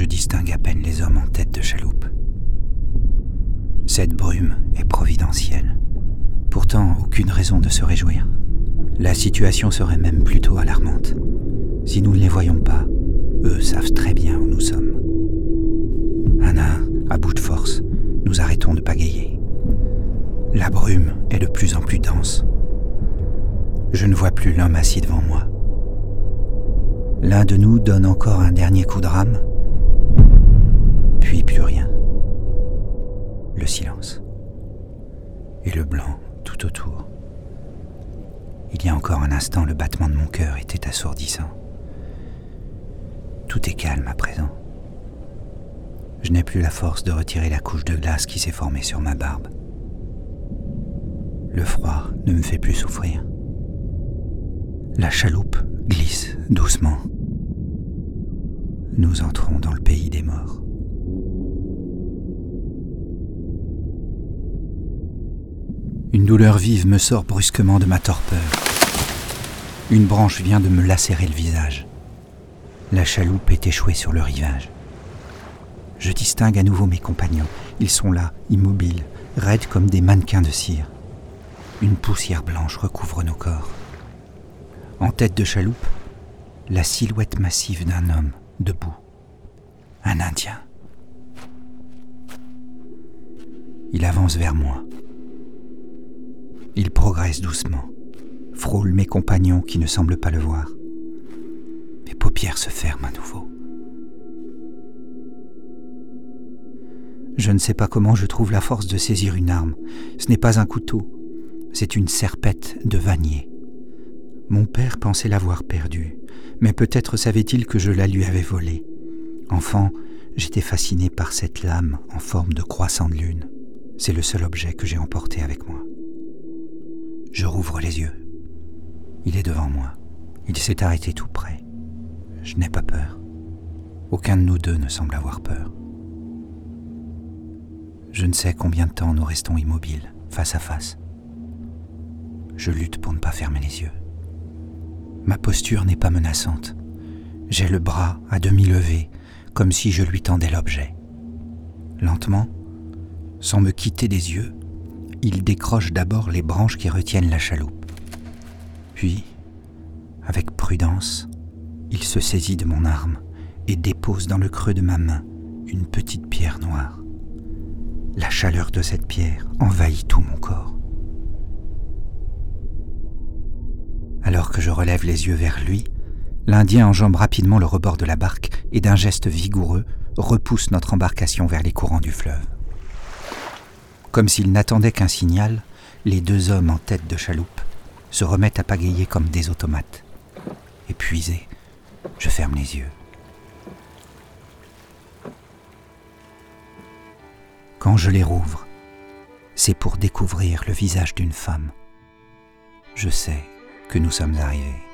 Je distingue à peine les hommes en tête de chaloupe. Cette brume est providentielle. Pourtant, aucune raison de se réjouir. La situation serait même plutôt alarmante. Si nous ne les voyons pas, eux savent très bien où nous sommes. Un à un, à bout de force, nous arrêtons de pagayer. La brume est de plus en plus dense. Je ne vois plus l'homme assis devant moi. L'un de nous donne encore un dernier coup de rame, puis plus rien. Le silence. Et le blanc tout autour. Il y a encore un instant, le battement de mon cœur était assourdissant. Tout est calme à présent. Je n'ai plus la force de retirer la couche de glace qui s'est formée sur ma barbe. Le froid ne me fait plus souffrir. La chaloupe glisse doucement. Nous entrons dans le pays des morts. Une douleur vive me sort brusquement de ma torpeur. Une branche vient de me lacérer le visage. La chaloupe est échouée sur le rivage. Je distingue à nouveau mes compagnons. Ils sont là, immobiles, raides comme des mannequins de cire. Une poussière blanche recouvre nos corps. En tête de chaloupe, la silhouette massive d'un homme debout. Un Indien. Il avance vers moi. Il progresse doucement, frôle mes compagnons qui ne semblent pas le voir. Mes paupières se ferment à nouveau. Je ne sais pas comment je trouve la force de saisir une arme. Ce n'est pas un couteau, c'est une serpette de vannier. Mon père pensait l'avoir perdue, mais peut-être savait-il que je la lui avais volée. Enfant, j'étais fasciné par cette lame en forme de croissant de lune. C'est le seul objet que j'ai emporté avec moi. Je rouvre les yeux. Il est devant moi. Il s'est arrêté tout près. Je n'ai pas peur. Aucun de nous deux ne semble avoir peur. Je ne sais combien de temps nous restons immobiles, face à face. Je lutte pour ne pas fermer les yeux. Ma posture n'est pas menaçante. J'ai le bras à demi levé, comme si je lui tendais l'objet. Lentement, sans me quitter des yeux, il décroche d'abord les branches qui retiennent la chaloupe. Puis, avec prudence, il se saisit de mon arme et dépose dans le creux de ma main une petite pierre noire. La chaleur de cette pierre envahit tout mon corps. Alors que je relève les yeux vers lui, l'Indien enjambe rapidement le rebord de la barque et d'un geste vigoureux repousse notre embarcation vers les courants du fleuve. Comme s'ils n'attendaient qu'un signal, les deux hommes en tête de chaloupe se remettent à pagayer comme des automates. Épuisé, je ferme les yeux. Quand je les rouvre, c'est pour découvrir le visage d'une femme. Je sais que nous sommes arrivés.